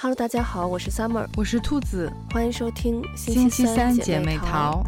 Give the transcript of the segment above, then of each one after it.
Hello，大家好，我是 Summer，我是兔子，欢迎收听星期三姐妹淘。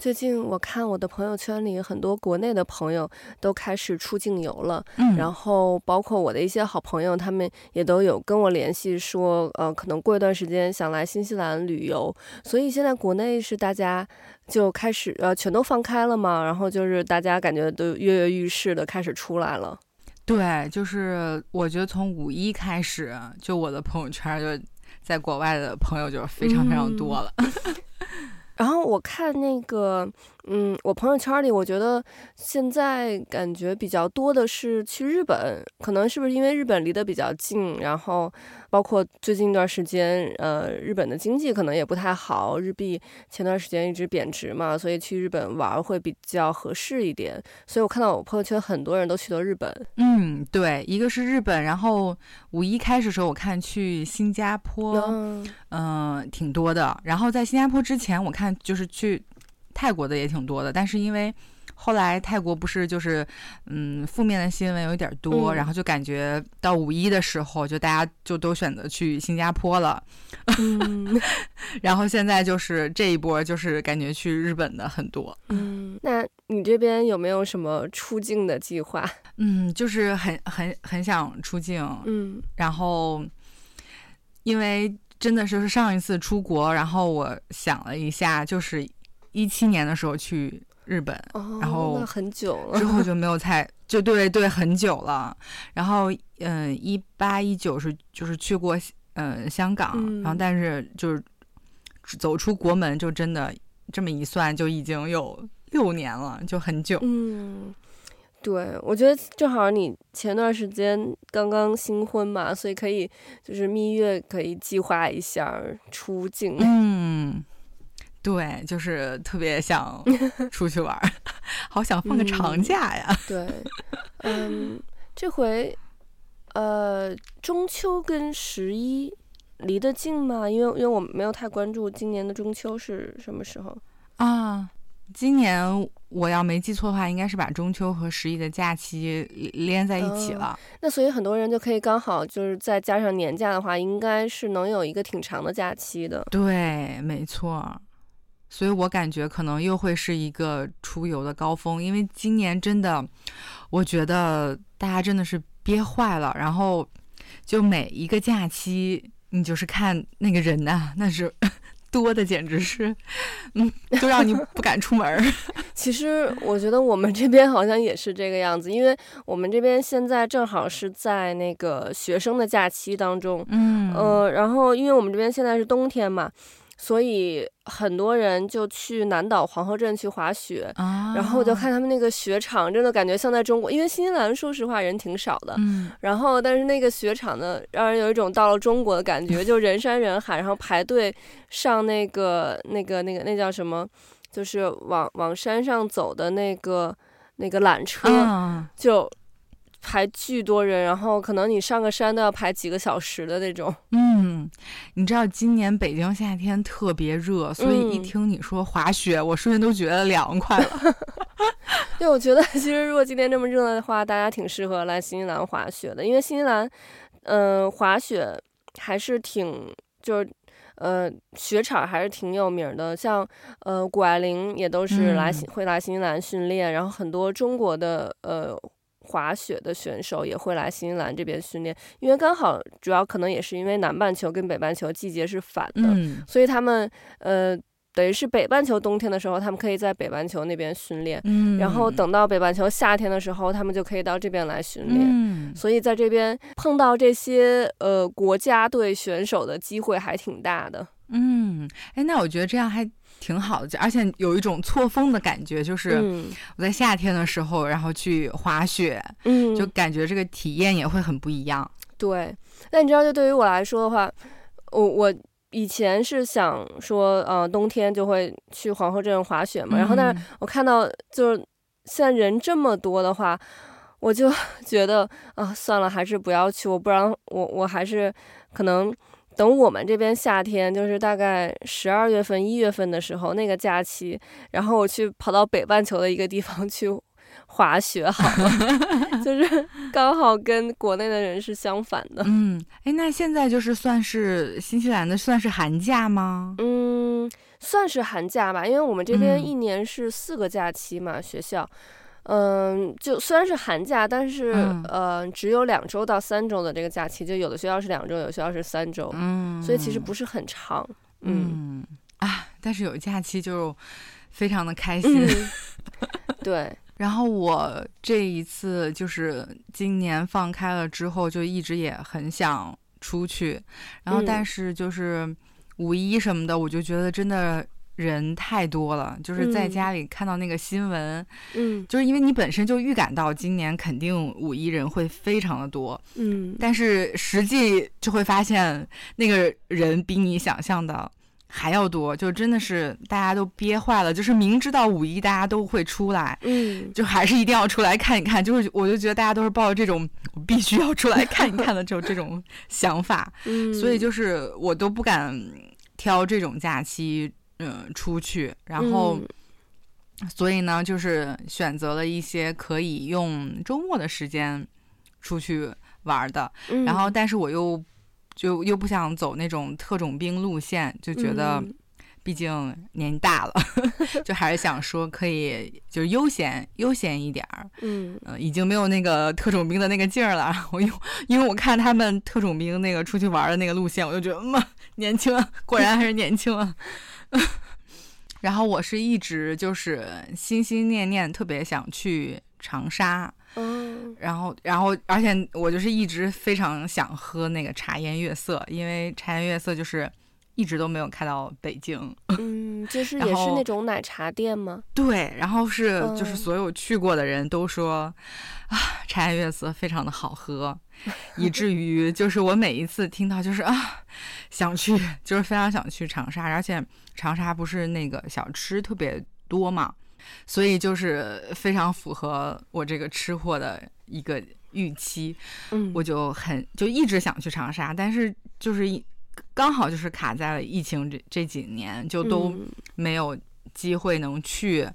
最近我看我的朋友圈里，很多国内的朋友都开始出境游了，嗯，然后包括我的一些好朋友，他们也都有跟我联系说，呃，可能过一段时间想来新西兰旅游，所以现在国内是大家就开始呃全都放开了嘛，然后就是大家感觉都跃跃欲试的开始出来了。对，就是我觉得从五一开始，就我的朋友圈就在国外的朋友就非常非常多了。嗯 然后我看那个，嗯，我朋友圈里，我觉得现在感觉比较多的是去日本，可能是不是因为日本离得比较近，然后包括最近一段时间，呃，日本的经济可能也不太好，日币前段时间一直贬值嘛，所以去日本玩会比较合适一点。所以我看到我朋友圈很多人都去了日本。嗯，对，一个是日本，然后五一开始时候我看去新加坡，嗯、呃，挺多的。然后在新加坡之前，我看。就是去泰国的也挺多的，但是因为后来泰国不是就是嗯负面的新闻有点多，嗯，然后就感觉到五一的时候，就大家就都选择去新加坡了。嗯，然后现在就是这一波就是感觉去日本的很多。嗯，那你这边有没有什么出境的计划？嗯，就是很很很想出境。嗯，然后因为。真的是上一次出国，然后我想了一下，就是一七年的时候去日本，哦、然后很久了，之后就没有再 就对对很久了。然后嗯，一八一九是就是去过嗯香港、嗯，然后但是就是走出国门，就真的这么一算，就已经有六年了，就很久。嗯。对，我觉得正好你前段时间刚刚新婚嘛，所以可以就是蜜月可以计划一下出境。嗯，对，就是特别想 出去玩，好想放个长假呀。嗯、对，嗯，这回呃中秋跟十一离得近吗？因为因为我没有太关注今年的中秋是什么时候啊。今年我要没记错的话，应该是把中秋和十一的假期连在一起了。嗯，那所以很多人就可以刚好就是再加上年假的话，应该是能有一个挺长的假期的。对，没错。所以我感觉可能又会是一个出游的高峰，因为今年真的，我觉得大家真的是憋坏了。然后就每一个假期，你就是看那个人呐，那是。多的简直是，嗯，都让你不敢出门。其实我觉得我们这边好像也是这个样子，因为我们这边现在正好是在那个学生的假期当中，嗯，呃，然后因为我们这边现在是冬天嘛。所以很多人就去南岛黄河镇去滑雪，啊，然后我就看他们那个雪场，真的感觉像在中国。因为新西兰说实话人挺少的，嗯，然后但是那个雪场呢，让人有一种到了中国的感觉，就人山人海，然后排队上那个那个那个那叫什么，就是往往山上走的那个那个缆车，啊，就。排巨多人，然后可能你上个山都要排几个小时的那种。嗯，你知道今年北京夏天特别热，所以一听你说滑雪，嗯、我瞬间都觉得凉快了。对，我觉得其实如果今天这么热的话，大家挺适合来新西兰滑雪的，因为新西兰，嗯、呃，滑雪还是挺就是呃雪场还是挺有名的，像呃谷爱凌也都是来会来新西兰训练，然后很多中国的呃。滑雪的选手也会来新西兰这边训练，因为刚好主要可能也是因为南半球跟北半球季节是反的，嗯、所以他们呃等于是北半球冬天的时候，他们可以在北半球那边训练，嗯，然后等到北半球夏天的时候，他们就可以到这边来训练，嗯，所以在这边碰到这些呃国家队选手的机会还挺大的。嗯，哎，那我觉得这样还挺好的，而且有一种错峰的感觉，就是我在夏天的时候，然后去滑雪，嗯，就感觉这个体验也会很不一样。对，那你知道，就对于我来说的话，我我以前是想说，呃，冬天就会去皇后镇滑雪嘛，然后但是我看到就是现在人这么多的话，我就觉得啊，算了，还是不要去，我不然我我还是可能。等我们这边夏天，就是大概十二月份、一月份的时候，那个假期，然后我去跑到北半球的一个地方去滑雪，好了，就是刚好跟国内的人是相反的。嗯，哎，那现在就是算是新西兰的算是寒假吗？嗯，算是寒假吧，因为我们这边一年是四个假期嘛，嗯、学校。嗯，就虽然是寒假，但是、嗯、呃，只有两周到三周的这个假期，就有的学校是两周，有的学校是三周，嗯，所以其实不是很长，嗯，嗯啊，但是有假期就非常的开心，嗯、对。然后我这一次就是今年放开了之后，就一直也很想出去，然后但是就是五一什么的，我就觉得真的。人太多了，就是在家里看到那个新闻，嗯，就是因为你本身就预感到今年肯定五一人会非常的多，嗯，但是实际就会发现那个人比你想象的还要多，就真的是大家都憋坏了，就是明知道五一大家都会出来，嗯，就还是一定要出来看一看，就是我就觉得大家都是抱着这种必须要出来看一看的这种 这种想法，嗯，所以就是我都不敢挑这种假期。嗯，出去，然后，嗯、所以呢，就是选择了一些可以用周末的时间出去玩的，嗯、然后，但是我又就又不想走那种特种兵路线，就觉得，毕竟年纪大了，嗯、就还是想说可以就是悠闲悠闲一点儿，嗯、呃，已经没有那个特种兵的那个劲儿了。我因因为我看他们特种兵那个出去玩的那个路线，我就觉得，嗯，年轻啊，果然还是年轻啊。然后我是一直就是心心念念特别想去长沙，嗯，然后然后而且我就是一直非常想喝那个茶颜悦色，因为茶颜悦色就是一直都没有开到北京，嗯，就是也是那种奶茶店吗？对，然后是就是所有去过的人都说、嗯、啊，茶颜悦色非常的好喝。以至于就是我每一次听到就是啊，想去，就是非常想去长沙，而且长沙不是那个小吃特别多嘛，所以就是非常符合我这个吃货的一个预期，嗯，我就很就一直想去长沙，但是就是刚好就是卡在了疫情这这几年，就都没有机会能去，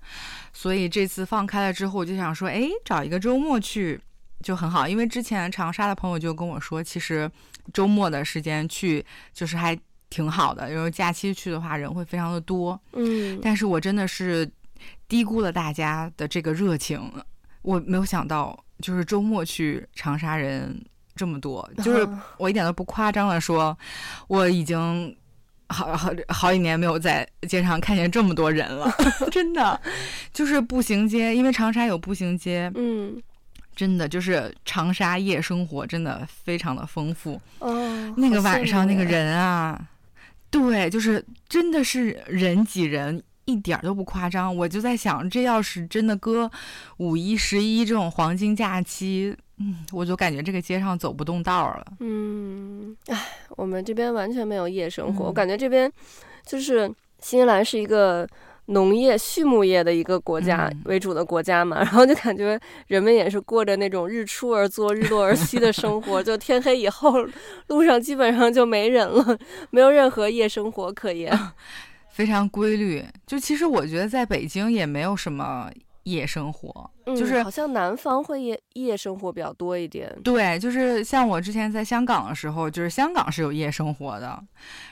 所以这次放开了之后，我就想说，哎，找一个周末去。就很好，因为之前长沙的朋友就跟我说，其实周末的时间去就是还挺好的，因为假期去的话人会非常的多。嗯，但是我真的是低估了大家的这个热情，我没有想到就是周末去长沙人这么多，就是我一点都不夸张的说，我已经好好好几年没有在街上看见这么多人了，真的，就是步行街，因为长沙有步行街，嗯。真的就是长沙夜生活，真的非常的丰富。哦，那个晚上那个人啊，对，就是真的是人挤人，一点都不夸张。我就在想，这要是真的搁五一、十一这种黄金假期，嗯，我就感觉这个街上走不动道了。嗯，哎，我们这边完全没有夜生活，嗯，我感觉这边就是新西兰是一个。农业、畜牧业的一个国家为主的国家嘛，嗯、然后就感觉人们也是过着那种日出而作、日落而息的生活。就天黑以后，路上基本上就没人了，没有任何夜生活可言，非常规律。就其实我觉得在北京也没有什么。夜生活，就是、嗯、好像南方会夜夜生活比较多一点。对，就是像我之前在香港的时候，就是香港是有夜生活的，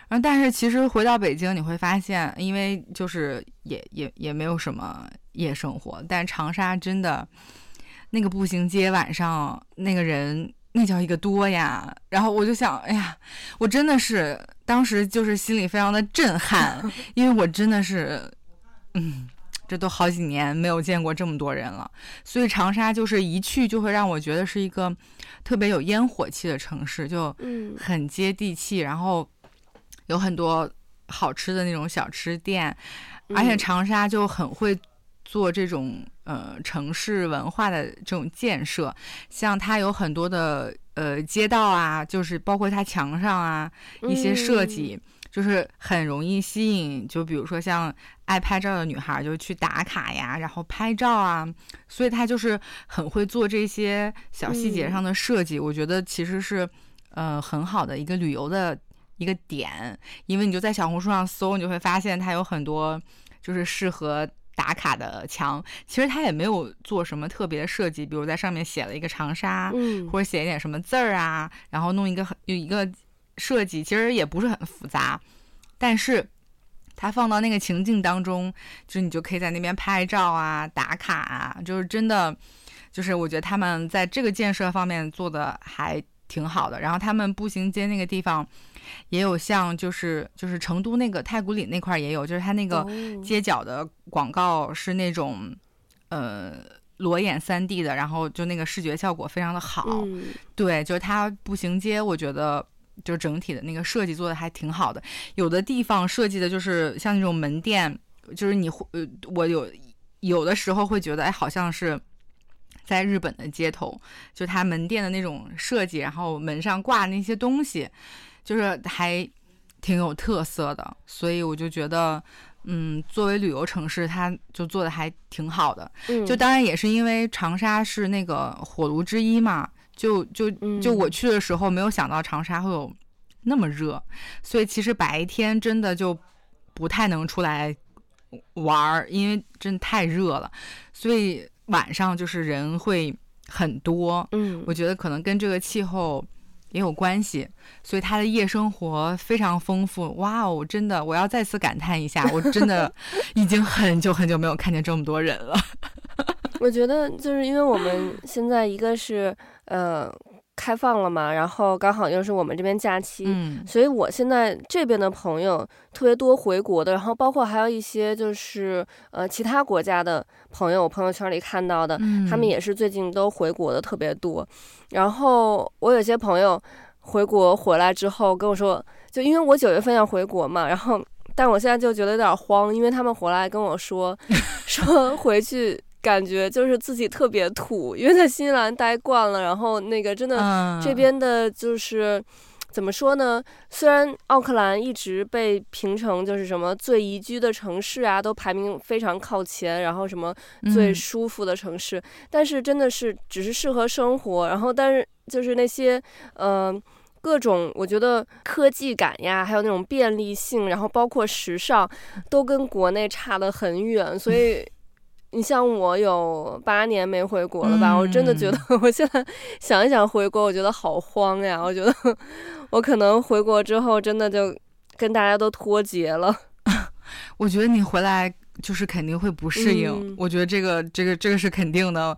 然后但是其实回到北京你会发现，因为就是也也也没有什么夜生活。但长沙真的那个步行街晚上那个人那叫一个多呀，然后我就想，哎呀，我真的是当时就是心里非常的震撼，因为我真的是，嗯。这都好几年没有见过这么多人了，所以长沙就是一去就会让我觉得是一个特别有烟火气的城市，就很接地气，然后有很多好吃的那种小吃店，而且长沙就很会做这种呃城市文化的这种建设，像它有很多的呃街道啊，就是包括它墙上啊一些设计。就是很容易吸引，就比如说像爱拍照的女孩，就去打卡呀，然后拍照啊，所以她就是很会做这些小细节上的设计。嗯、我觉得其实是，呃，很好的一个旅游的一个点，因为你就在小红书上搜，你就会发现它有很多就是适合打卡的墙，其实它也没有做什么特别的设计，比如在上面写了一个长沙，嗯，或者写一点什么字儿啊，然后弄一个很有一个设计，其实也不是很复杂，但是它放到那个情境当中，就是你就可以在那边拍照啊、打卡啊，就是真的，就是我觉得他们在这个建设方面做的还挺好的。然后他们步行街那个地方。也有像就是就是成都那个太古里那块也有，就是它那个街角的广告是那种、哦、呃裸眼三 D 的，然后就那个视觉效果非常的好。嗯、对，就是它步行街，我觉得就整体的那个设计做的还挺好的。有的地方设计的就是像那种门店，就是你会呃我有有的时候会觉得哎好像是在日本的街头，就它门店的那种设计，然后门上挂那些东西。就是还挺有特色的，所以我就觉得，嗯，作为旅游城市，它就做的还挺好的。嗯，就当然也是因为长沙是那个火炉之一嘛，就就就我去的时候没有想到长沙会有那么热，所以其实白天真的就不太能出来玩儿，因为真的太热了，所以晚上就是人会很多。嗯，我觉得可能跟这个气候。也有关系，所以他的夜生活非常丰富。哇哦，真的，我要再次感叹一下，我真的 已经很久很久没有看见这么多人了。我觉得就是因为我们 现在一个是呃。开放了嘛，然后刚好又是我们这边假期，嗯，所以我现在这边的朋友特别多回国的，然后包括还有一些就是呃其他国家的朋友，我朋友圈里看到的，嗯，他们也是最近都回国的特别多。然后我有些朋友回国回来之后跟我说，就因为我九月份要回国嘛，然后但我现在就觉得有点慌，因为他们回来跟我说 说回去。感觉就是自己特别土，因为在新西兰待惯了，然后那个真的这边的就是、嗯、怎么说呢？虽然奥克兰一直被评成就是什么最宜居的城市啊，都排名非常靠前，然后什么最舒服的城市，嗯、但是真的是只是适合生活，然后但是就是那些嗯、呃、各种我觉得科技感呀，还有那种便利性，然后包括时尚，都跟国内差得很远，所 以。你像我有八年没回国了吧？嗯，我真的觉得，我现在想一想回国，我觉得好慌呀！我觉得我可能回国之后，真的就跟大家都脱节了。我觉得你回来就是肯定会不适应，嗯，我觉得这个这个这个是肯定的。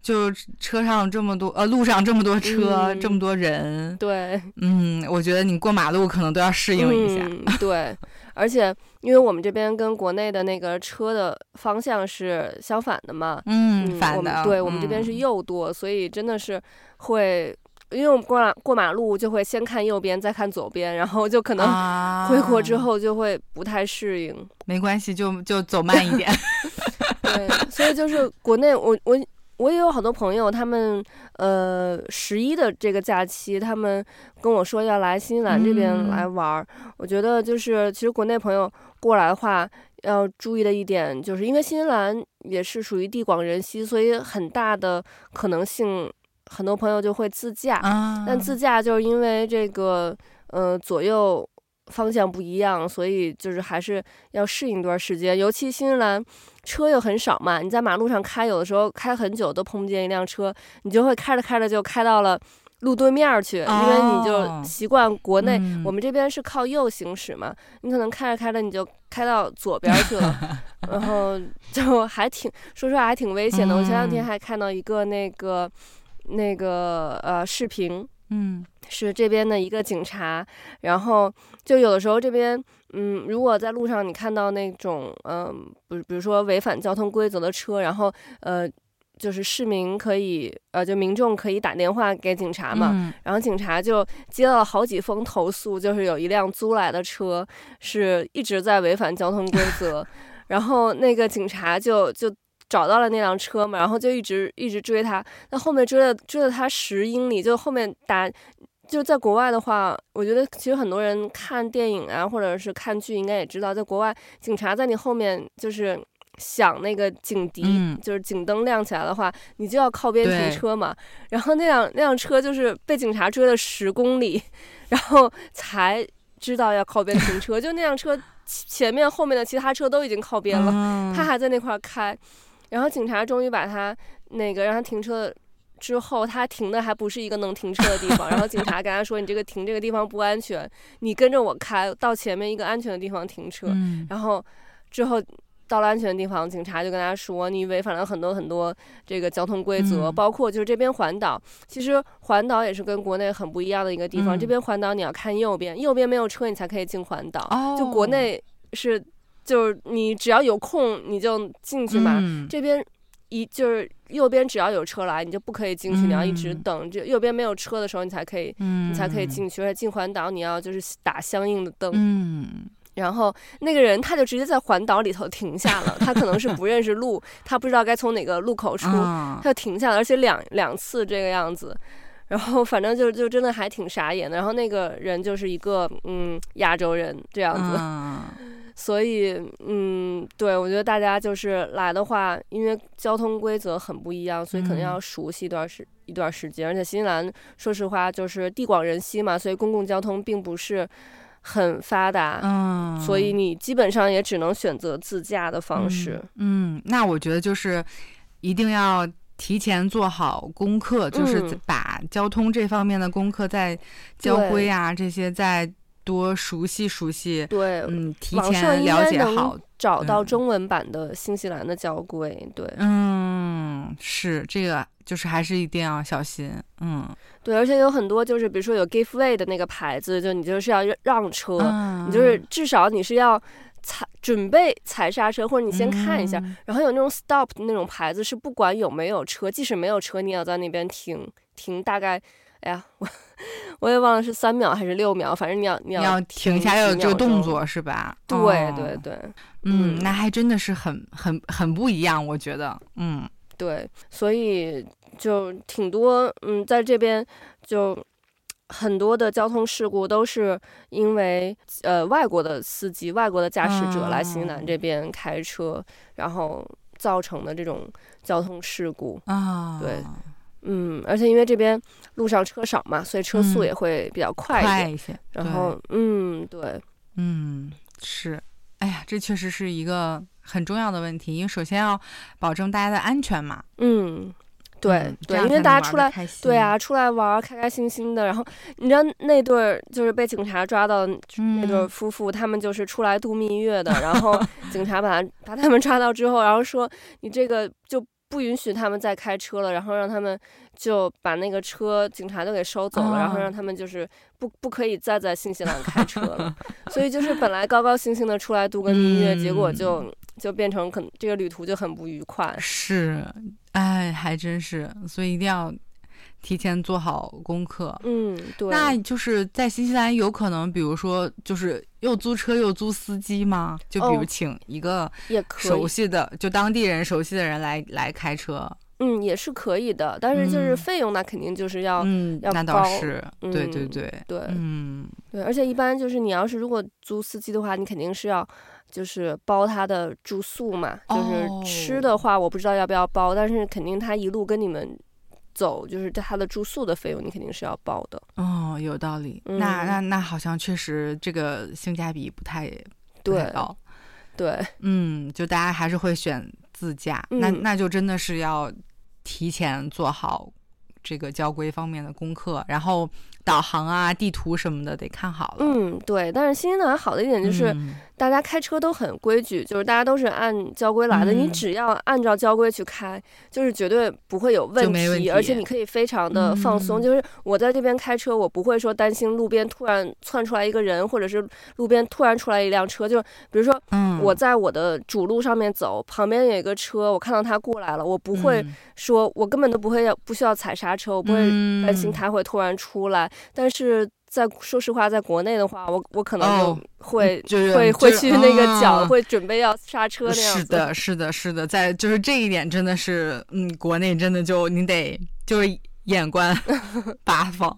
就车上这么多，呃，路上这么多车，嗯，这么多人，对，嗯，我觉得你过马路可能都要适应一下。嗯，对，而且因为我们这边跟国内的那个车的方向是相反的嘛，嗯，嗯反的，对，我们这边是右舵，嗯，所以真的是会，因为我们过马过马路就会先看右边，再看左边，然后就可能回国之后就会不太适应。啊，没关系，就就走慢一点。对，所以就是国内我我。我也有好多朋友，他们呃十一的这个假期，他们跟我说要来新西兰这边来玩儿。嗯。我觉得就是其实国内朋友过来的话，要注意的一点，就是因为新西兰也是属于地广人稀，所以很大的可能性，很多朋友就会自驾。啊。但自驾就是因为这个呃左右。方向不一样，所以就是还是要适应一段时间。尤其新西兰车又很少嘛，你在马路上开，有的时候开很久都碰不见一辆车，你就会开着开着就开到了路对面去，哦、因为你就习惯国内、嗯、我们这边是靠右行驶嘛，你可能开着开着你就开到左边去了，然后就还挺说实话还挺危险的。我前两天还看到一个那个那个呃视频。嗯，是这边的一个警察，然后就有的时候这边，嗯，如果在路上你看到那种，嗯，比比如说违反交通规则的车，然后呃，就是市民可以，呃，就民众可以打电话给警察嘛，嗯，然后警察就接到了好几封投诉，就是有一辆租来的车是一直在违反交通规则，然后那个警察就就。找到了那辆车嘛，然后就一直一直追他，那后面追了追了他十英里，就后面打，就在国外的话，我觉得其实很多人看电影啊，或者是看剧，应该也知道，在国外警察在你后面就是响那个警笛，嗯，就是警灯亮起来的话，你就要靠边停车嘛。然后那辆那辆车就是被警察追了十公里，然后才知道要靠边停车，就那辆车。前面后面的其他车都已经靠边了，嗯、他还在那块开。然后警察终于把他那个让他停车之后，他停的还不是一个能停车的地方。然后警察跟他说：“你这个停这个地方不安全，你跟着我开到前面一个安全的地方停车。嗯”然后之后到了安全的地方，警察就跟他说：“你违反了很多很多这个交通规则，嗯、包括就是这边环岛。其实环岛也是跟国内很不一样的一个地方。嗯、这边环岛你要看右边，右边没有车你才可以进环岛。哦、就国内是就是你只要有空你就进去嘛，嗯、这边。”一就是右边只要有车来，你就不可以进去，嗯、你要一直等。这右边没有车的时候，你才可以，嗯、你才可以进去。而且进环岛，你要就是打相应的灯。嗯。然后那个人他就直接在环岛里头停下了，他可能是不认识路，他不知道该从哪个路口出，嗯、他就停下了，而且两两次这个样子。然后反正就就真的还挺傻眼的。然后那个人就是一个嗯亚洲人这样子。嗯所以，嗯，对，我觉得大家就是来的话，因为交通规则很不一样，所以可能要熟悉一段时、嗯、一段时间。而且新西兰，说实话，就是地广人稀嘛，所以公共交通并不是很发达。嗯，所以你基本上也只能选择自驾的方式。嗯，嗯，那我觉得就是一定要提前做好功课，就是把交通这方面的功课在交规啊这些在。多熟悉熟悉，对，嗯，提前了解好，找到中文版的新西兰的交规，嗯、对，嗯，是这个，就是还是一定要小心，嗯，对，而且有很多就是，比如说有 give way 的那个牌子，就你就是要让车，嗯、你就是至少你是要踩准备踩刹车，或者你先看一下，嗯、然后有那种 stop 的那种牌子，是不管有没有车，即使没有车，你也要在那边停停，大概。哎呀，我我也忘了是三秒还是六秒，反正你要你要，停下要有这个动作是吧？对、哦、对对，嗯，嗯那还真的是很很很不一样，我觉得，嗯，对，所以就挺多，嗯，在这边就很多的交通事故都是因为呃外国的司机、外国的驾驶者来新西兰这边开车，嗯、然后造成的这种交通事故啊，对。嗯，而且因为这边路上车少嘛，所以车速也会比较快一点。嗯、快一些。然后，嗯，对，嗯，是，哎呀，这确实是一个很重要的问题，因为首先要保证大家的安全嘛。嗯，对、嗯、对，因为大家出来，对啊，出来玩，开开心心的。然后你知道那对就是被警察抓到那对夫妇，嗯、他们就是出来度蜜月的。然后 警察把他把他们抓到之后，然后说你这个就。不允许他们再开车了，然后让他们就把那个车警察都给收走了，哦、然后让他们就是不不可以再在新西兰开车了。所以就是本来高高兴兴的出来度个蜜月，嗯、结果就就变成可能这个旅途就很不愉快。是，哎，还真是，所以一定要。提前做好功课，嗯，对，那就是在新西兰有可能，比如说，就是又租车又租司机吗？就比如请一个熟悉的，哦、就当地人熟悉的人来来开车，嗯，也是可以的，但是就是费用那肯定就是要，嗯，要高，那倒是，嗯、对对对。对，嗯，对，而且一般就是你要是如果租司机的话，你肯定是要就是包他的住宿嘛，哦、就是吃的话我不知道要不要包，但是肯定他一路跟你们。走就是他的住宿的费用，你肯定是要报的。哦，有道理。嗯、那那那好像确实这个性价比不太不太高。对，嗯，就大家还是会选自驾。嗯、那那就真的是要提前做好这个交规方面的功课，然后导航啊、地图什么的得看好了。嗯，对。但是新西兰好的一点就是。嗯大家开车都很规矩，就是大家都是按交规来的。嗯、你只要按照交规去开，就是绝对不会有问题，问题而且你可以非常的放松。嗯、就是我在这边开车，我不会说担心路边突然窜出来一个人，或者是路边突然出来一辆车。就比如说，我在我的主路上面走，嗯、旁边有一个车，我看到他过来了，我不会说，我根本都不会要不需要踩刹车，我不会担心他会突然出来，但是。在说实话，在国内的话，我我可能就会、哦就是、会会去那个脚，啊、会准备要刹车那样子。是 的，是的，是的，在就是这一点真的是，嗯，国内真的就你得就是眼观 八方，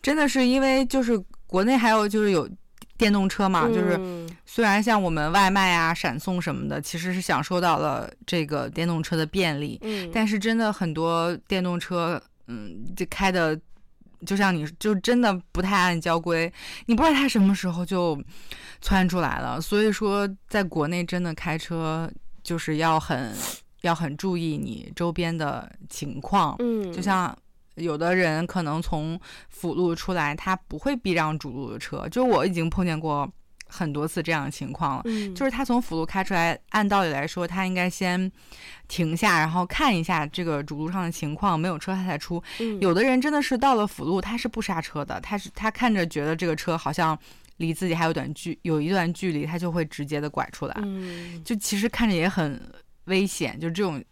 真的是因为就是国内还有就是有电动车嘛，嗯、就是虽然像我们外卖啊、闪送什么的，其实是享受到了这个电动车的便利，嗯，但是真的很多电动车，嗯，就开的。就像你就真的不太按交规，你不知道他什么时候就窜出来了。所以说，在国内真的开车就是要很要很注意你周边的情况。嗯，就像有的人可能从辅路出来，他不会避让主路的车，就我已经碰见过。很多次这样的情况了，嗯，就是他从辅路开出来，按道理来说，他应该先停下，然后看一下这个主路上的情况，没有车他才出。嗯，有的人真的是到了辅路，他是不刹车的，他是他看着觉得这个车好像离自己还有短距有一段距离，他就会直接的拐出来。嗯，就其实看着也很危险，就这种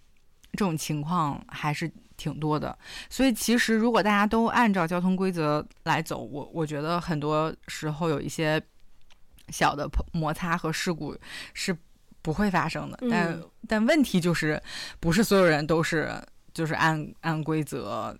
这种情况还是挺多的。所以其实如果大家都按照交通规则来走，我我觉得很多时候有一些。小的摩擦和事故是不会发生的，但、嗯、但问题就是，不是所有人都是就是按按规则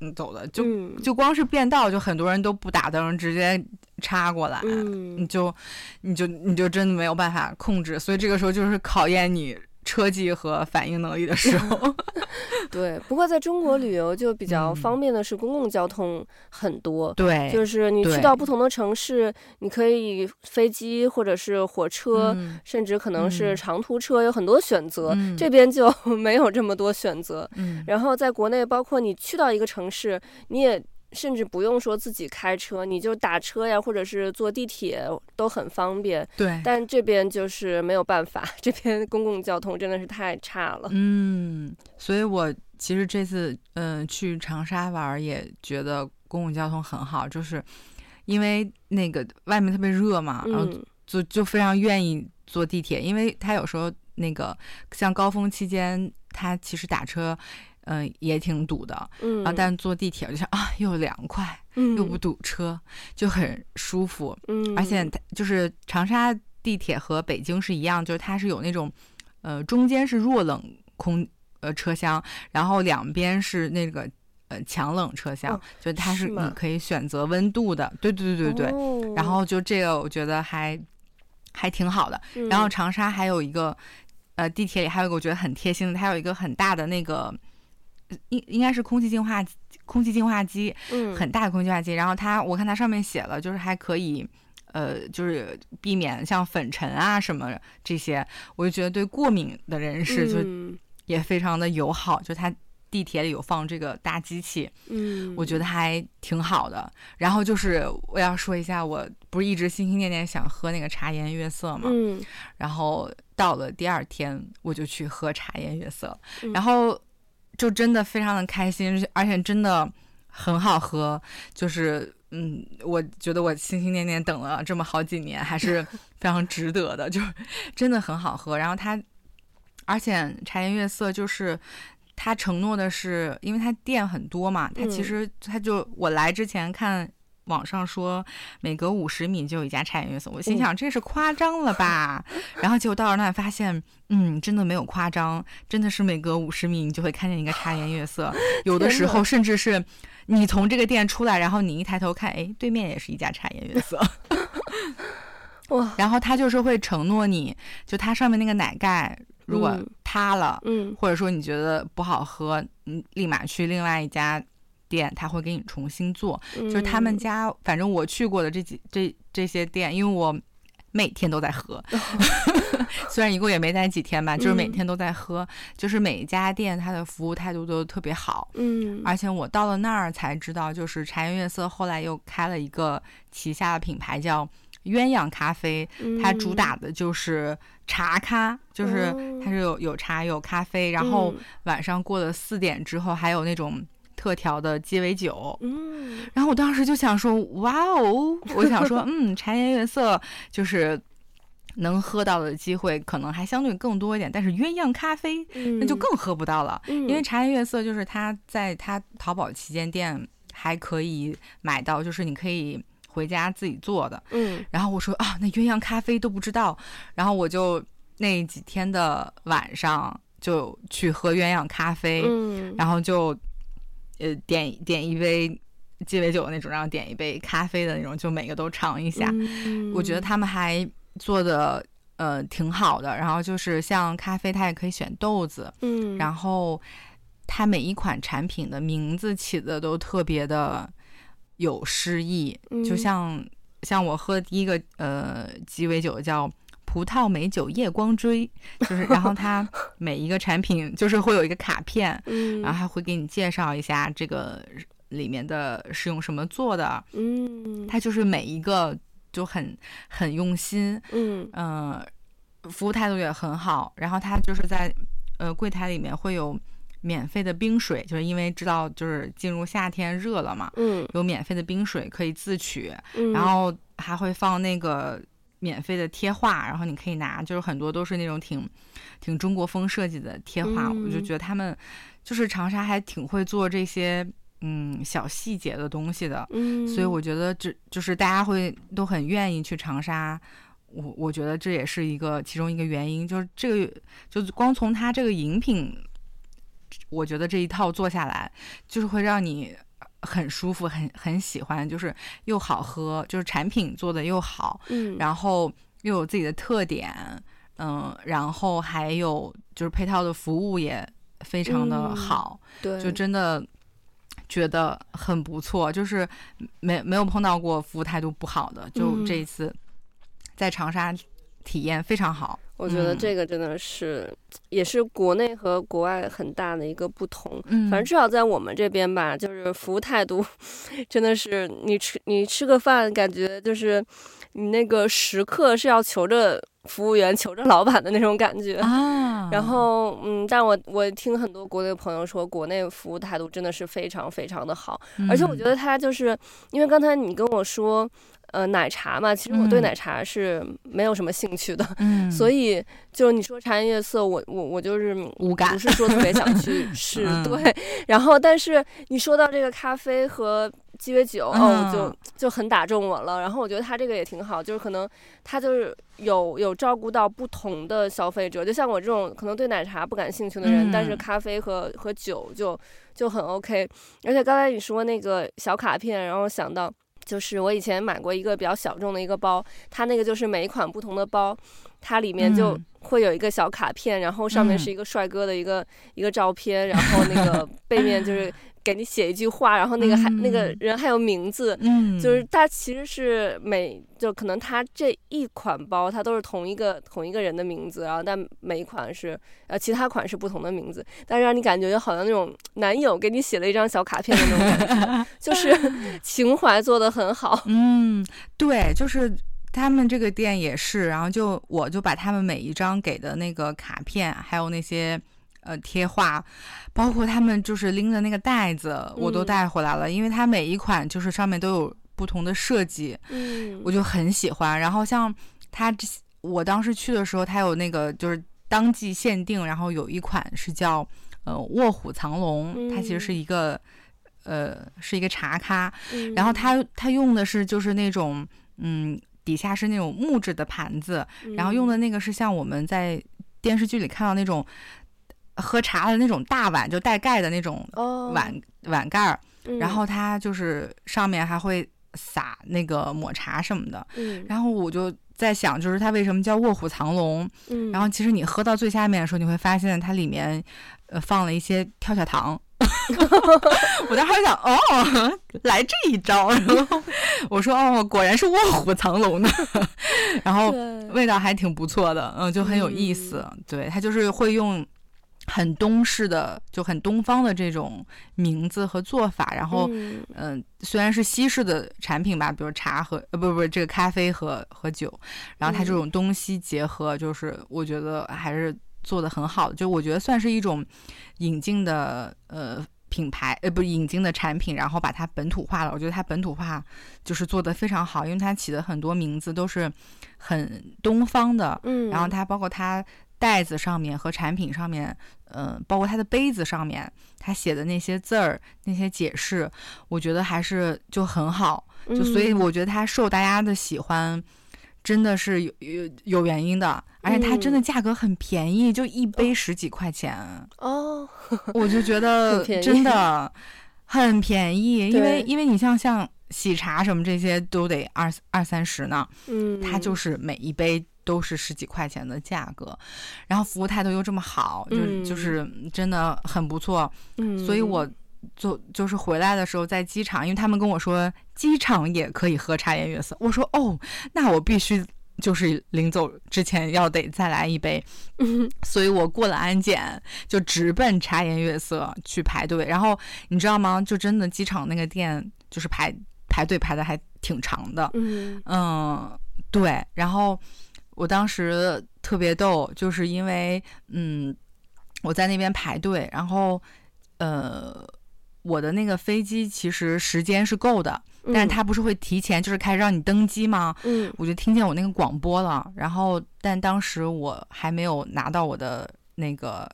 嗯走的，就、嗯、就光是变道，就很多人都不打灯，直接插过来，嗯、你就你就你就真的没有办法控制，所以这个时候就是考验你。车技和反应能力的时候，对。不过在中国旅游就比较方便的是公共交通很多，对、嗯，就是你去到不同的城市，你可以飞机或者是火车、嗯，甚至可能是长途车，有很多选择。嗯、这边就 没有这么多选择。嗯。然后在国内，包括你去到一个城市，你也。甚至不用说自己开车，你就打车呀，或者是坐地铁都很方便。对，但这边就是没有办法，这边公共交通真的是太差了。嗯，所以我其实这次嗯、呃、去长沙玩也觉得公共交通很好，就是因为那个外面特别热嘛，然后就就非常愿意坐地铁，因为他有时候那个像高峰期间，他其实打车。嗯、呃，也挺堵的，嗯，啊，但坐地铁就想啊，又凉快，嗯，又不堵车，就很舒服，嗯，而且它就是长沙地铁和北京是一样，就是它是有那种，呃，中间是弱冷空呃车厢，然后两边是那个呃强冷车厢，哦，就它是你可以选择温度的，对对对对对，哦，然后就这个我觉得还还挺好的，嗯，然后长沙还有一个呃地铁里还有一个我觉得很贴心的，它有一个很大的那个。应应该是空气净化空气净化机，嗯，很大的空气净化机。然后它，我看它上面写了，就是还可以，呃，就是避免像粉尘啊什么这些。我就觉得对过敏的人士就也非常的友好。嗯、就它地铁里有放这个大机器，嗯，我觉得还挺好的。然后就是我要说一下，我不是一直心心念念想喝那个茶颜悦色嘛，嗯，然后到了第二天我就去喝茶颜悦色，嗯、然后。就真的非常的开心，而且真的很好喝。就是，嗯，我觉得我心心念念等了这么好几年，还是非常值得的。就是真的很好喝。然后它，而且茶颜悦色就是他承诺的是，因为他店很多嘛，他其实他就我来之前看。网上说每隔五十米就有一家茶颜悦色，我心想这是夸张了吧？嗯、然后结果到了那里发现，嗯，真的没有夸张，真的是每隔五十米你就会看见一个茶颜悦色，有的时候甚至是你从这个店出来，然后你一抬头看，哎，对面也是一家茶颜悦色。哇！然后他就是会承诺你，就它上面那个奶盖如果塌了，嗯，或者说你觉得不好喝，你立马去另外一家。店他会给你重新做，嗯、就是他们家，反正我去过的这几这这些店，因为我每天都在喝，虽然一共也没待几天吧，就是每天都在喝，嗯、就是每一家店它的服务态度都特别好，嗯，而且我到了那儿才知道，就是茶颜悦色后来又开了一个旗下的品牌叫鸳鸯咖啡，它主打的就是茶咖，就是它是有有茶有咖啡，然后晚上过了四点之后还有那种。特调的鸡尾酒，嗯，然后我当时就想说，哇哦，我想说，嗯，茶颜悦色就是能喝到的机会可能还相对更多一点，但是鸳鸯咖啡那就更喝不到了，嗯，因为茶颜悦色就是它在它淘宝旗舰店还可以买到，就是你可以回家自己做的，嗯，然后我说啊，那鸳鸯咖啡都不知道，然后我就那几天的晚上就去喝鸳鸯咖啡，嗯，然后就。呃，点点一杯鸡尾酒的那种，然后点一杯咖啡的那种，就每个都尝一下。嗯、我觉得他们还做的呃挺好的。然后就是像咖啡，它也可以选豆子。嗯，然后它每一款产品的名字起的都特别的有诗意，嗯、就像像我喝的第一个呃鸡尾酒叫葡萄美酒夜光追，就是然后它 每一个产品就是会有一个卡片，嗯、然后还会给你介绍一下这个里面的是用什么做的，嗯，它就是每一个就很很用心，嗯。嗯、呃，服务态度也很好，然后它就是在呃柜台里面会有。免费的冰水，就是因为知道就是进入夏天热了嘛，嗯，有免费的冰水可以自取，嗯，然后还会放那个免费的贴画，然后你可以拿，就是很多都是那种挺挺中国风设计的贴画，嗯，我就觉得他们就是长沙还挺会做这些嗯小细节的东西的，嗯，所以我觉得这就是大家会都很愿意去长沙，我我觉得这也是一个其中一个原因，就是这个就光从它这个饮品。我觉得这一套做下来，就是会让你很舒服，很很喜欢，就是又好喝，就是产品做的又好，嗯，然后又有自己的特点，嗯，然后还有就是配套的服务也非常的好，嗯、对，就真的觉得很不错，就是没没有碰到过服务态度不好的，就这一次在长沙体验非常好。我觉得这个真的是，嗯、也是国内和国外很大的一个不同。嗯，反正至少在我们这边吧，就是服务态度，真的是你吃你吃个饭，感觉就是你那个时刻是要求着服务员、求着老板的那种感觉啊。然后，嗯，但我我听很多国内朋友说，国内服务态度真的是非常非常的好。嗯、而且我觉得他就是因为刚才你跟我说。呃，奶茶嘛，其实我对奶茶是没有什么兴趣的，嗯，所以就你说茶颜悦色，我我我就是无感，不是说特别想去 试，嗯、对。然后，但是你说到这个咖啡和鸡尾酒，嗯、哦，就就很打中我了。然后我觉得他这个也挺好，就是可能他就是有有照顾到不同的消费者，就像我这种可能对奶茶不感兴趣的人，嗯、但是咖啡和和酒就就很 OK。而且刚才你说那个小卡片，然后想到。就是我以前买过一个比较小众的一个包，它那个就是每一款不同的包，它里面就会有一个小卡片，然后上面是一个帅哥的一个一个照片，然后那个背面就是。给你写一句话，然后那个还、嗯、那个人还有名字，嗯，就是他其实是每就可能他这一款包，它都是同一个同一个人的名字，然后但每一款是呃其他款是不同的名字，但是让你感觉就好像那种男友给你写了一张小卡片的那种感觉，就是情怀做得很好。嗯，对，就是他们这个店也是，然后就我就把他们每一张给的那个卡片，还有那些。呃，贴画，包括他们就是拎的那个袋子，我都带回来了，嗯、因为它每一款就是上面都有不同的设计，嗯，我就很喜欢。然后像它这，我当时去的时候，它有那个就是当季限定，然后有一款是叫呃卧虎藏龙，嗯、它其实是一个呃是一个茶咖，嗯、然后它它用的是就是那种嗯底下是那种木质的盘子，嗯、然后用的那个是像我们在电视剧里看到那种。喝茶的那种大碗，就带盖的那种碗、oh, 碗盖儿，嗯、然后它就是上面还会撒那个抹茶什么的。嗯、然后我就在想，就是它为什么叫卧虎藏龙？嗯、然后其实你喝到最下面的时候，你会发现它里面呃放了一些跳跳糖。我当时想，哦，来这一招。然 后我说，哦，果然是卧虎藏龙的。然后味道还挺不错的，嗯，就很有意思。嗯、对，它就是会用。很东式的，就很东方的这种名字和做法，然后，嗯、呃，虽然是西式的产品吧，比如茶和呃，不不不，这个咖啡和和酒，然后它这种东西结合，就是我觉得还是做得很好的，就我觉得算是一种引进的呃品牌，呃，不引进的产品，然后把它本土化了。我觉得它本土化就是做得非常好，因为它起的很多名字都是很东方的，嗯，然后它包括它。袋子上面和产品上面，嗯、呃，包括它的杯子上面，它写的那些字儿、那些解释，我觉得还是就很好，就所以我觉得它受大家的喜欢，真的是有有有原因的，而且它真的价格很便宜，就一杯十几块钱。哦，我就觉得真的很便宜，因为因为你像像喜茶什么这些都得二二三十呢，嗯，它就是每一杯。都是十几块钱的价格，然后服务态度又这么好，嗯、就就是真的很不错。嗯，所以我就就是回来的时候在机场，因为他们跟我说机场也可以喝茶颜悦色，我说哦，那我必须就是临走之前要得再来一杯，嗯，所以我过了安检就直奔茶颜悦色去排队，然后你知道吗？就真的机场那个店就是排排队排的还挺长的，嗯嗯，对，然后我当时特别逗，就是因为嗯我在那边排队，然后呃。我的那个飞机其实时间是够的，但是他不是会提前就是开始让你登机吗？嗯，我就听见我那个广播了，然后但当时我还没有拿到我的那个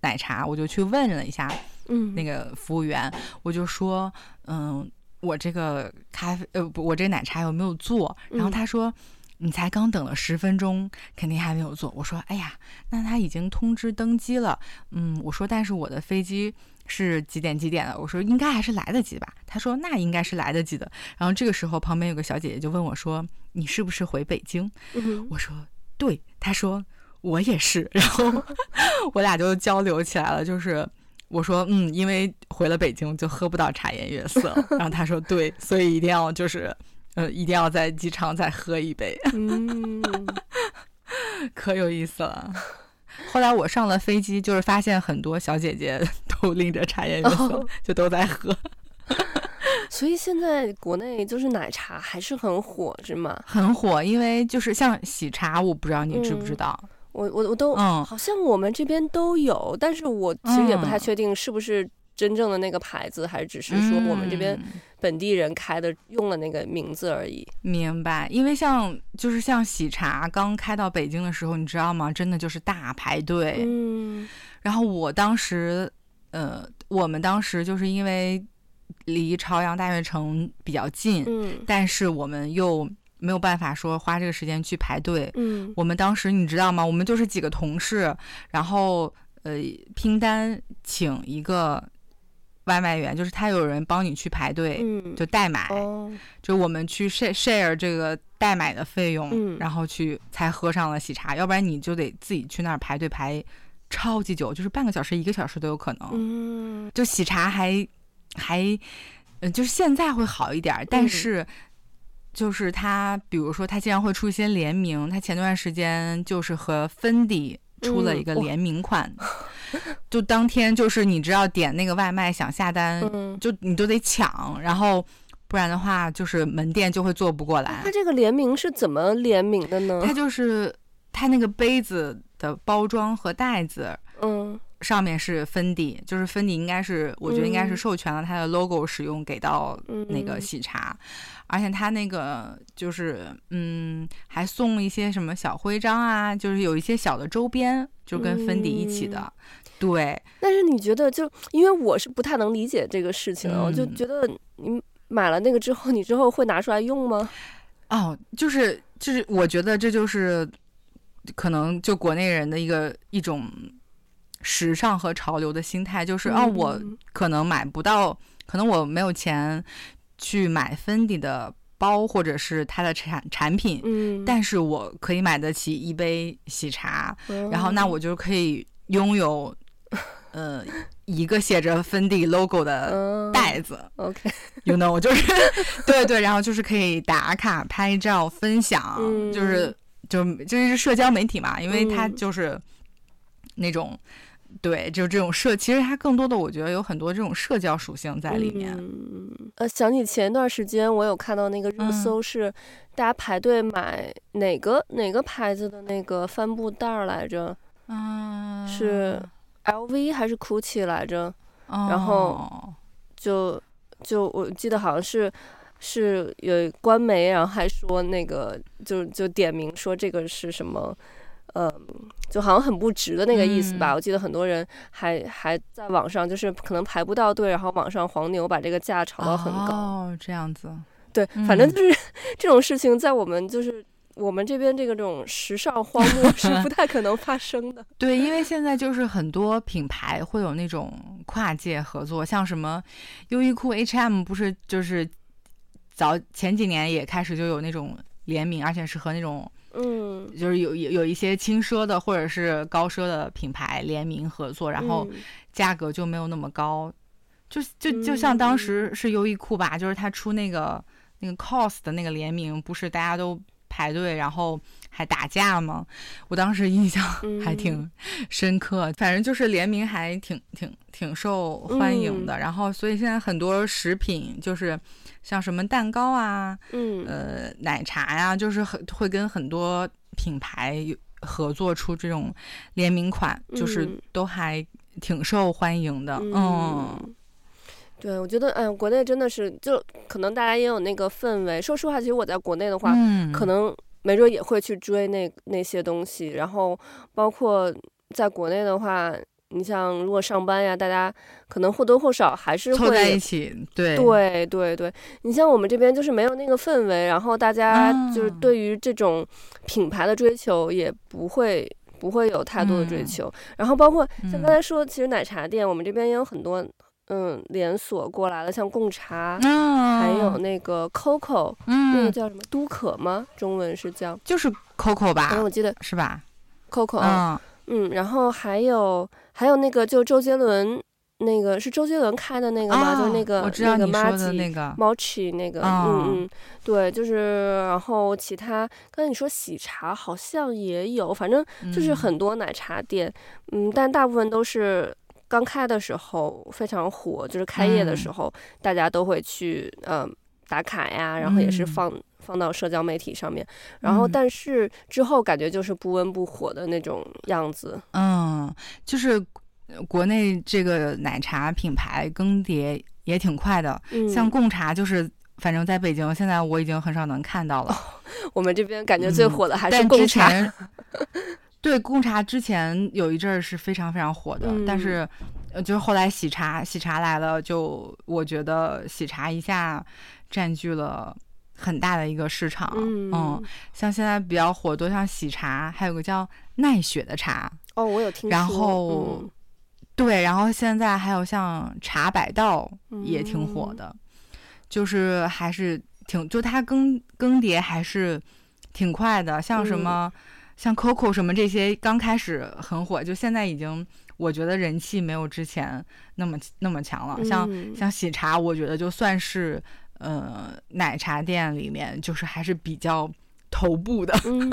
奶茶，我就去问了一下，嗯，那个服务员，我就说，嗯，我这个咖啡，呃，不，我这个奶茶有没有做？然后他说，你才刚等了十分钟，肯定还没有坐。我说，哎呀，那他已经通知登机了，嗯，我说，但是我的飞机。是几点几点的？我说应该还是来得及吧。他说那应该是来得及的。然后这个时候旁边有个小姐姐就问我说：“你是不是回北京？”嗯、我说对。他说我也是。然后 我俩就交流起来了。就是我说嗯，因为回了北京就喝不到茶颜悦色。然后他说对，所以一定要就是呃一定要在机场再喝一杯。嗯，可有意思了。后来我上了飞机，就是发现很多小姐姐都拎着茶颜悦色，oh. 就都在喝。所以现在国内就是奶茶还是很火，是吗？很火，因为就是像喜茶，我不知道你知不知道。嗯、我我我都，嗯，好像我们这边都有，但是我其实也不太确定是不是。真正的那个牌子，还是只是说我们这边本地人开的，用了那个名字而已。嗯、明白，因为像就是像喜茶刚开到北京的时候，你知道吗？真的就是大排队。嗯。然后我当时，呃，我们当时就是因为离朝阳大悦城比较近，嗯，但是我们又没有办法说花这个时间去排队。嗯。我们当时你知道吗？我们就是几个同事，然后呃拼单请一个。外卖员就是他，有人帮你去排队，嗯、就代买，哦，就我们去 share share 这个代买的费用，嗯，然后去才喝上了喜茶，要不然你就得自己去那儿排队排超级久，就是半个小时、一个小时都有可能。嗯，就喜茶还还，嗯，就是现在会好一点，但是就是他，比如说他经常会出一些联名，他前段时间就是和芬迪出了一个联名款。嗯就当天就是你知道点那个外卖想下单，嗯、就你都得抢，然后不然的话就是门店就会做不过来。他这个联名是怎么联名的呢？他就是他那个杯子的包装和袋子，嗯，上面是芬迪，就是芬迪应该是我觉得应该是授权了他的 logo 使用给到那个喜茶，嗯、而且他那个就是嗯还送了一些什么小徽章啊，就是有一些小的周边。就跟芬迪一起的，嗯、对。但是你觉得，就因为我是不太能理解这个事情，我、嗯、就觉得你买了那个之后，你之后会拿出来用吗？哦，就是就是，我觉得这就是可能就国内人的一个一种时尚和潮流的心态，就是、嗯、哦，我可能买不到，可能我没有钱去买芬迪的。包或者是它的产产品，嗯，但是我可以买得起一杯喜茶，嗯、然后那我就可以拥有，呃，一个写着芬迪 logo 的袋子。嗯、OK，you know，就是对对，然后就是可以打卡、拍照、分享，嗯、就是就就是社交媒体嘛，因为它就是那种。对，就这种社，其实它更多的，我觉得有很多这种社交属性在里面。嗯，呃，想起前一段时间，我有看到那个热搜，是大家排队买哪个、嗯、哪个牌子的那个帆布袋来着？嗯，是 LV 还是 GUCCI 来着？哦、然后就就我记得好像是是有官媒，然后还说那个就就点名说这个是什么。嗯，就好像很不值的那个意思吧。嗯、我记得很多人还还在网上，就是可能排不到队，然后网上黄牛把这个价炒到很高。哦，这样子。对，嗯、反正就是 这种事情，在我们就是我们这边这个这种时尚荒漠是不太可能发生的。对，因为现在就是很多品牌会有那种跨界合作，像什么优衣库、H&M，不是就是早前几年也开始就有那种联名，而且是和那种。嗯，就是有有有一些轻奢的或者是高奢的品牌联名合作，然后价格就没有那么高，就就就像当时是优衣库吧，就是他出那个那个 COS 的那个联名，不是大家都排队，然后还打架吗？我当时印象还挺深刻，反正就是联名还挺挺挺受欢迎的。然后所以现在很多食品就是像什么蛋糕啊，嗯，呃，奶茶呀，就是很会跟很多品牌合作出这种联名款，就是都还挺受欢迎的，嗯。对，我觉得，嗯，国内真的是，就可能大家也有那个氛围。说实话，其实我在国内的话，嗯、可能没准也会去追那那些东西。然后，包括在国内的话，你像如果上班呀，大家可能或多或少还是会凑在一起。对，对，对，对。你像我们这边就是没有那个氛围，然后大家就是对于这种品牌的追求也不会不会有太多的追求。嗯、然后，包括像刚才说，其实奶茶店我们这边也有很多。嗯，连锁过来了，像贡茶，嗯、还有那个 COCO，嗯，那个叫什么都可吗？中文是叫就是 COCO 吧？嗯，我记得是吧？COCO，嗯，嗯，然后还有还有那个就周杰伦那个是周杰伦开的那个吗？哦、就是那个我知道你说的那个 Mochi 那个，嗯嗯，对，就是然后其他刚才你说喜茶好像也有，反正就是很多奶茶店，嗯，嗯，但大部分都是。刚开的时候非常火，就是开业的时候，嗯、大家都会去嗯、呃、打卡呀，然后也是放、嗯、放到社交媒体上面，然后但是之后感觉就是不温不火的那种样子。嗯，就是国内这个奶茶品牌更迭也挺快的，嗯、像贡茶就是，反正在北京现在我已经很少能看到了。哦、我们这边感觉最火的还是贡茶。嗯 对，贡茶之前有一阵儿是非常非常火的，嗯、但是，呃，就是后来喜茶，喜茶来了，就我觉得喜茶一下占据了很大的一个市场。嗯，嗯，像现在比较火，都像喜茶，还有个叫奈雪的茶。哦，我有听说。然后，嗯、对，然后现在还有像茶百道也挺火的，嗯、就是还是挺，就它更更迭还是挺快的，像什么。嗯像 Coco 什么这些刚开始很火，就现在已经我觉得人气没有之前那么那么强了。像像喜茶，我觉得就算是呃奶茶店里面，就是还是比较头部的。嗯，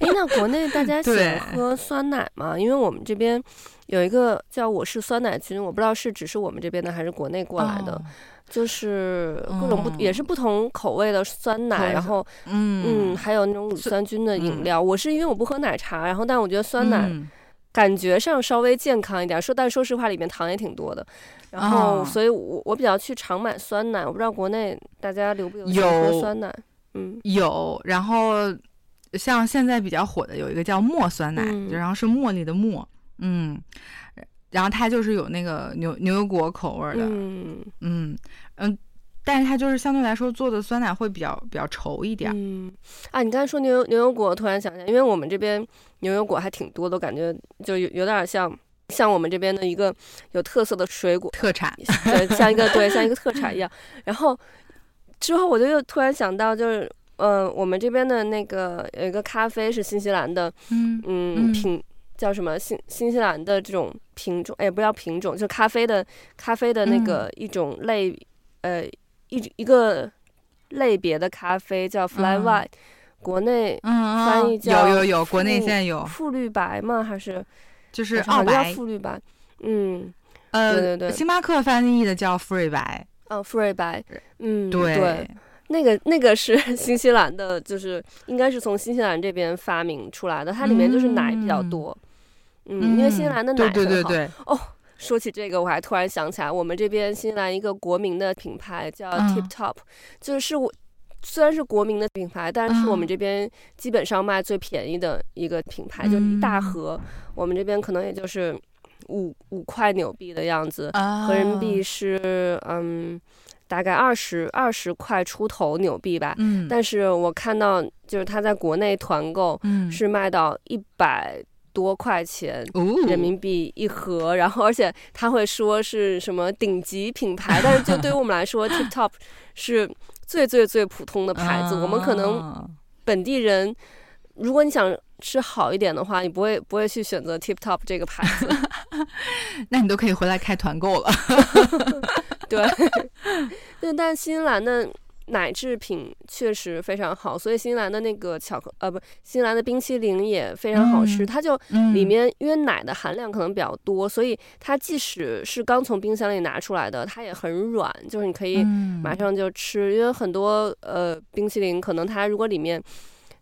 哎，那国内大家 喜欢喝酸奶吗？因为我们这边有一个叫我是酸奶君，我不知道是只是我们这边的还是国内过来的。哦就是各种不、嗯、也是不同口味的酸奶，然后嗯嗯，还有那种乳酸菌的饮料。嗯、我是因为我不喝奶茶，然后但我觉得酸奶感觉上稍微健康一点。说、嗯、但说实话，里面糖也挺多的。然后所以我我比较去常买酸奶。我不知道国内大家流不流行喝酸奶？嗯，有。然后像现在比较火的有一个叫茉酸奶，嗯、然后是茉莉的茉，嗯。然后它就是有那个牛牛油果口味的，嗯嗯嗯，但是它就是相对来说做的酸奶会比较比较稠一点。嗯啊，你刚才说牛油牛油果，突然想起来，因为我们这边牛油果还挺多的，感觉就有有点像像我们这边的一个有特色的水果特产，对，像一个对像一个特产一样。然后之后我就又突然想到，就是嗯、呃，我们这边的那个有一个咖啡是新西兰的，嗯嗯品。嗯叫什么新新西兰的这种品种？哎，不叫品种，就是咖啡的咖啡的那个一种类，嗯、呃，一一个类别的咖啡叫 Fly White，、嗯、国内翻译叫、有有有，国内现在有馥绿白吗？还是就是澳白？馥绿白，嗯，呃，对对对，星巴克翻译的叫馥芮白，哦，馥芮白，嗯，对。对那个那个是新西兰的，就是应该是从新西兰这边发明出来的，它里面就是奶比较多，嗯，嗯，因为新西兰的奶很好。对对对对。哦，说起这个，我还突然想起来，我们这边新西兰一个国民的品牌叫 Tip Top，、嗯、就是我虽然是国民的品牌，但是我们这边基本上卖最便宜的一个品牌，嗯、就一大盒，我们这边可能也就是五五块纽币的样子，合、哦、人民币是嗯。大概二十二十块出头纽币吧，嗯，但是我看到就是他在国内团购，嗯，是卖到一百多块钱人民币一盒，哦、然后而且他会说是什么顶级品牌，但是就对于 我们来说，TikTok 是最最最普通的牌子，啊、我们可能本地人，如果你想吃好一点的话，你不会不会去选择 TikTok 这个牌子，那你都可以回来开团购了。对，对，但新西兰的。奶制品确实非常好，所以新西兰的那个巧克呃不，新西兰的冰淇淋也非常好吃。嗯、它就里面、嗯、因为奶的含量可能比较多，所以它即使是刚从冰箱里拿出来的，它也很软，就是你可以马上就吃。嗯、因为很多呃冰淇淋可能它如果里面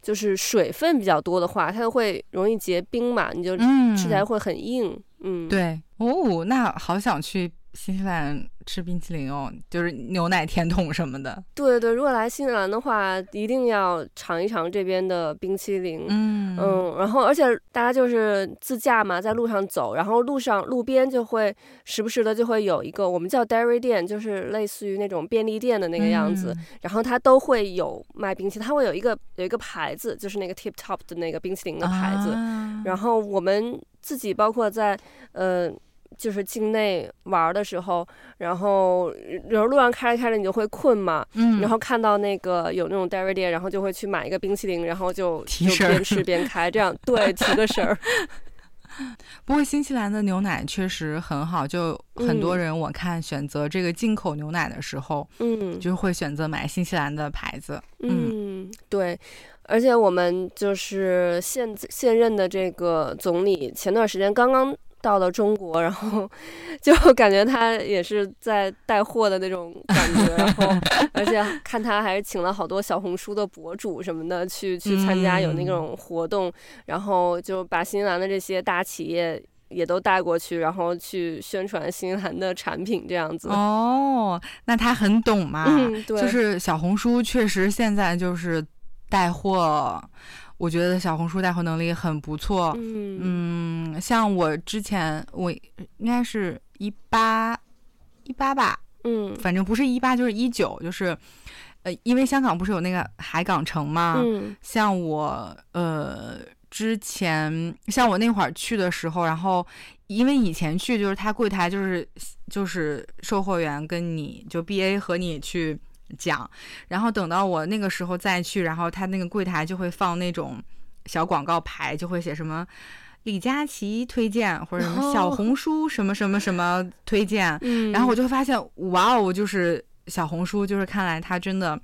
就是水分比较多的话，它就会容易结冰嘛，你就吃起来会很硬。嗯，对哦，那好想去。新西兰吃冰淇淋哦，就是牛奶甜筒什么的。对对，如果来新西兰的话，一定要尝一尝这边的冰淇淋。嗯嗯，然后而且大家就是自驾嘛，在路上走，然后路上路边就会时不时的就会有一个我们叫 dairy 店，就是类似于那种便利店的那个样子，嗯、然后它都会有卖冰淇淋，它会有一个有一个牌子，就是那个 tip top 的那个冰淇淋的牌子。啊、然后我们自己包括在呃。就是境内玩的时候，然后有时候路上开着开着你就会困嘛，嗯，然后看到那个有那种 dairy 店，然后就会去买一个冰淇淋，然后就就边吃边开，这样对提个神儿。不过新西兰的牛奶确实很好，就很多人我看选择这个进口牛奶的时候，嗯，就会选择买新西兰的牌子，嗯，嗯对，而且我们就是现现任的这个总理前段时间刚刚。到了中国，然后 就感觉他也是在带货的那种感觉，然后而且看他还是请了好多小红书的博主什么的去去参加有那种活动，嗯、然后就把新西兰的这些大企业也都带过去，然后去宣传新西兰的产品这样子。哦，那他很懂嘛？嗯，对，就是小红书确实现在就是带货。我觉得小红书带货能力很不错，嗯，嗯，像我之前我应该是一八一八吧，嗯，反正不是一八就是一九，就是，呃，因为香港不是有那个海港城嘛，嗯，像我呃之前像我那会儿去的时候，然后因为以前去就是他柜台就是就是售货员跟你就 BA 和你去。讲，然后等到我那个时候再去，然后他那个柜台就会放那种小广告牌，就会写什么李佳琦推荐或者什么小红书什么什么什么推荐，哦、然后我就会发现，哇哦，就是小红书，就是看来他真的，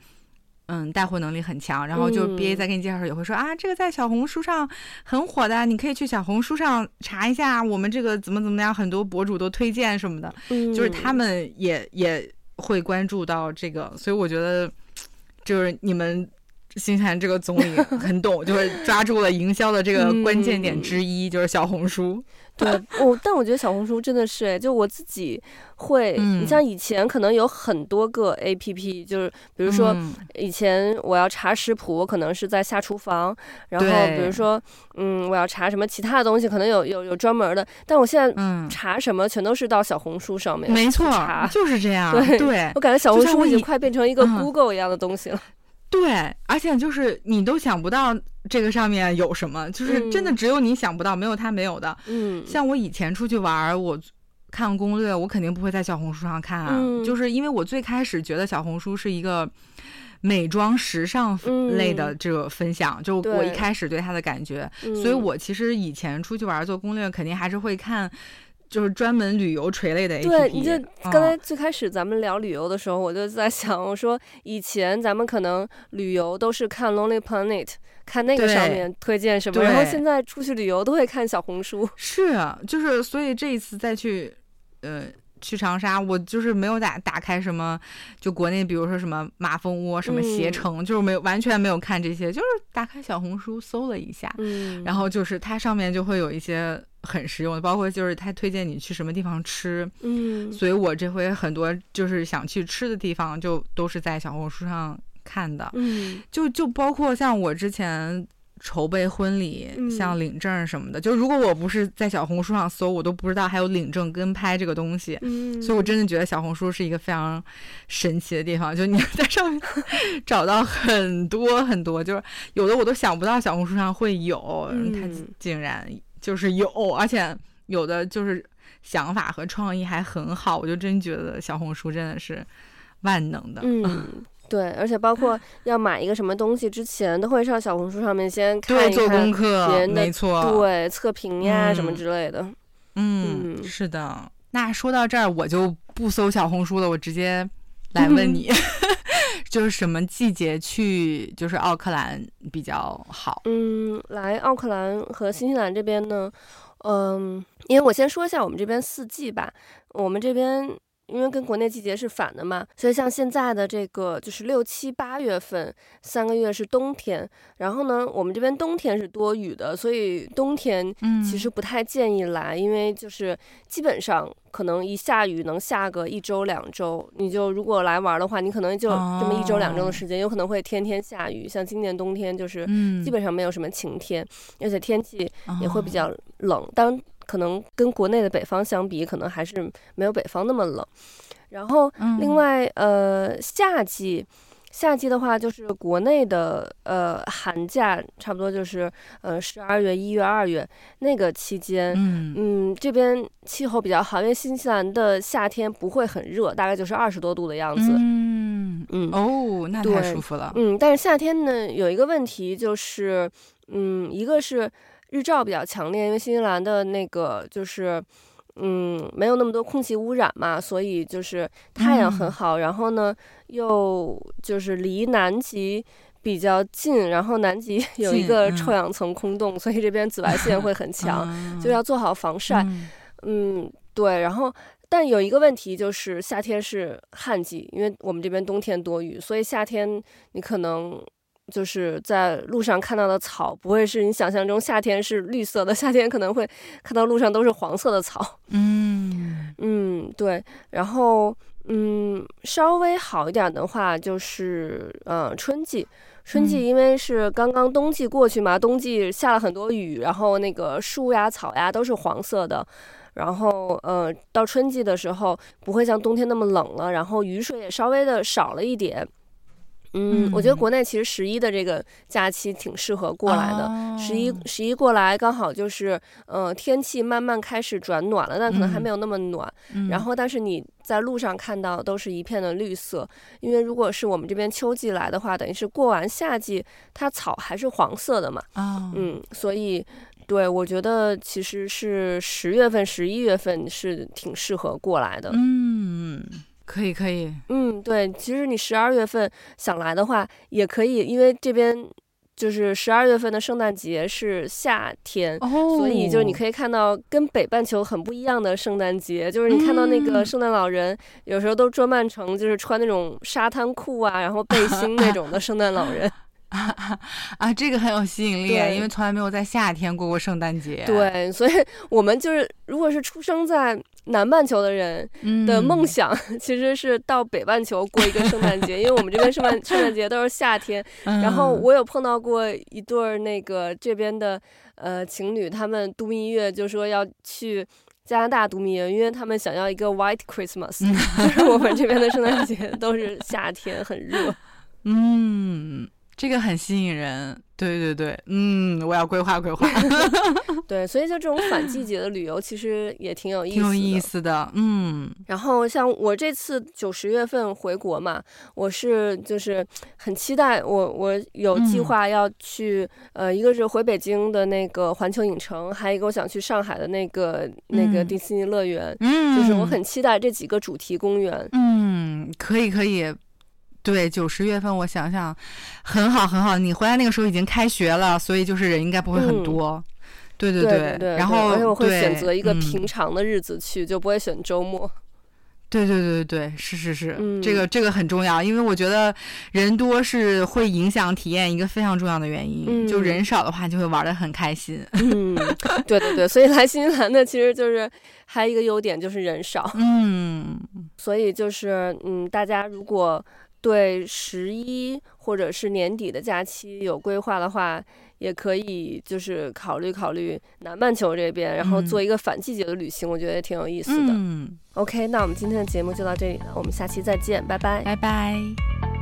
嗯，带货能力很强。然后就 BA 在给你介绍的时候也会说、嗯、啊，这个在小红书上很火的，你可以去小红书上查一下，我们这个怎么怎么样，很多博主都推荐什么的，嗯、就是他们也也。会关注到这个，所以我觉得就是你们新西兰这个总理很懂，就是抓住了营销的这个关键点之一，嗯、就是小红书。对，我、哦、但我觉得小红书真的是哎，就我自己会，嗯、你像以前可能有很多个 APP，就是比如说以前我要查食谱，我可能是在下厨房，然后比如说嗯，我要查什么其他的东西，可能有有有专门的，但我现在查什么全都是到小红书上面，没错，查就是这样。对，对我感觉小红书已经快变成一个 Google 一样的东西了。对，而且就是你都想不到这个上面有什么，就是真的只有你想不到，嗯、没有他没有的。嗯，像我以前出去玩，我看攻略，我肯定不会在小红书上看啊，嗯、就是因为我最开始觉得小红书是一个美妆时尚类的这个分享，嗯、就我一开始对它的感觉，所以我其实以前出去玩做攻略，肯定还是会看。就是专门旅游垂类的 APP。对，你就刚才最开始咱们聊旅游的时候，哦、我就在想，我说以前咱们可能旅游都是看 Lonely Planet，看那个上面推荐什么，然后现在出去旅游都会看小红书。是啊，就是所以这一次再去，呃。去长沙，我就是没有打打开什么，就国内比如说什么马蜂窝、什么携程，嗯、就是没有完全没有看这些，就是打开小红书搜了一下，嗯、然后就是它上面就会有一些很实用的，包括就是他推荐你去什么地方吃，嗯，所以我这回很多就是想去吃的地方就都是在小红书上看的，嗯，就就包括像我之前。筹备婚礼，像领证什么的，嗯、就如果我不是在小红书上搜，我都不知道还有领证跟拍这个东西。嗯，所以我真的觉得小红书是一个非常神奇的地方，就你在上面 找到很多很多，就是有的我都想不到小红书上会有，嗯、它竟然就是有，而且有的就是想法和创意还很好，我就真觉得小红书真的是万能的。嗯。对，而且包括要买一个什么东西之前，都会上小红书上面先看做功课，别人的没错，对测评呀、嗯、什么之类的。嗯，嗯是的。那说到这儿，我就不搜小红书了，我直接来问你 就是什么季节去就是奥克兰比较好？嗯，来奥克兰和新西兰这边呢，嗯，因为我先说一下我们这边四季吧，我们这边。因为跟国内季节是反的嘛，所以像现在的这个就是六七八月份三个月是冬天，然后呢，我们这边冬天是多雨的，所以冬天其实不太建议来，嗯、因为就是基本上可能一下雨能下个一周两周，你就如果来玩的话，你可能就这么一周两周的时间，哦、有可能会天天下雨。像今年冬天就是基本上没有什么晴天，嗯、而且天气也会比较冷。哦、当可能跟国内的北方相比，可能还是没有北方那么冷。然后，另外，嗯、呃，夏季，夏季的话，就是国内的呃寒假，差不多就是呃十二月、一月、二月那个期间，嗯，嗯，这边气候比较好，因为新西兰的夏天不会很热，大概就是二十多度的样子。嗯嗯，哦，那太舒服了。嗯，但是夏天呢，有一个问题就是，嗯，一个是。日照比较强烈，因为新西兰的那个就是，嗯，没有那么多空气污染嘛，所以就是太阳很好。嗯、然后呢，又就是离南极比较近，然后南极 有一个臭氧层空洞，嗯、所以这边紫外线会很强，嗯、就要做好防晒。嗯，嗯，对。然后，但有一个问题就是夏天是旱季，因为我们这边冬天多雨，所以夏天你可能。就是在路上看到的草，不会是你想象中夏天是绿色的，夏天可能会看到路上都是黄色的草。嗯嗯，对。然后嗯，稍微好一点的话就是呃春季，春季因为是刚刚冬季过去嘛，冬季下了很多雨，然后那个树呀草呀都是黄色的，然后呃到春季的时候不会像冬天那么冷了，然后雨水也稍微的少了一点。嗯，我觉得国内其实十一的这个假期挺适合过来的。哦、十一十一过来刚好就是，呃，天气慢慢开始转暖了，但可能还没有那么暖。嗯、然后，但是你在路上看到都是一片的绿色，因为如果是我们这边秋季来的话，等于是过完夏季，它草还是黄色的嘛。哦、嗯，所以对，我觉得其实是十月份、十一月份是挺适合过来的。嗯。可以可以，嗯，对，其实你十二月份想来的话也可以，因为这边就是十二月份的圣诞节是夏天，哦、所以就是你可以看到跟北半球很不一样的圣诞节，就是你看到那个圣诞老人、嗯、有时候都装扮成就是穿那种沙滩裤啊，然后背心那种的圣诞老人。啊啊！这个很有吸引力，因为从来没有在夏天过过圣诞节。对，所以我们就是，如果是出生在南半球的人的梦想，嗯、其实是到北半球过一个圣诞节，因为我们这边圣诞 圣诞节都是夏天。嗯、然后我有碰到过一对儿那个这边的呃情侣，他们度蜜月就说要去加拿大度蜜月，因为他们想要一个 White Christmas，嗯、就是我们这边的圣诞节都是夏天，很热。嗯。这个很吸引人，对对对，嗯，我要规划规划。对，所以就这种反季节的旅游，其实也挺有意思，挺有意思的，嗯。然后像我这次九十月份回国嘛，我是就是很期待，我我有计划要去，嗯、呃，一个是回北京的那个环球影城，还有一个我想去上海的那个那个迪士尼乐园，嗯，就是我很期待这几个主题公园。嗯，可以可以。对，九十月份我想想，很好很好。你回来那个时候已经开学了，所以就是人应该不会很多。嗯、对对对，然后而且我会选择一个平常的日子去，嗯、就不会选周末。对对对对，是是是，嗯、这个这个很重要，因为我觉得人多是会影响体验一个非常重要的原因。嗯、就人少的话，就会玩的很开心。嗯，对对对，所以来新西兰的其实就是还有一个优点就是人少。嗯，所以就是嗯，大家如果。对十一或者是年底的假期有规划的话，也可以就是考虑考虑南半球这边，然后做一个反季节的旅行，我觉得也挺有意思的。嗯，OK，那我们今天的节目就到这里了，我们下期再见，拜拜，拜拜。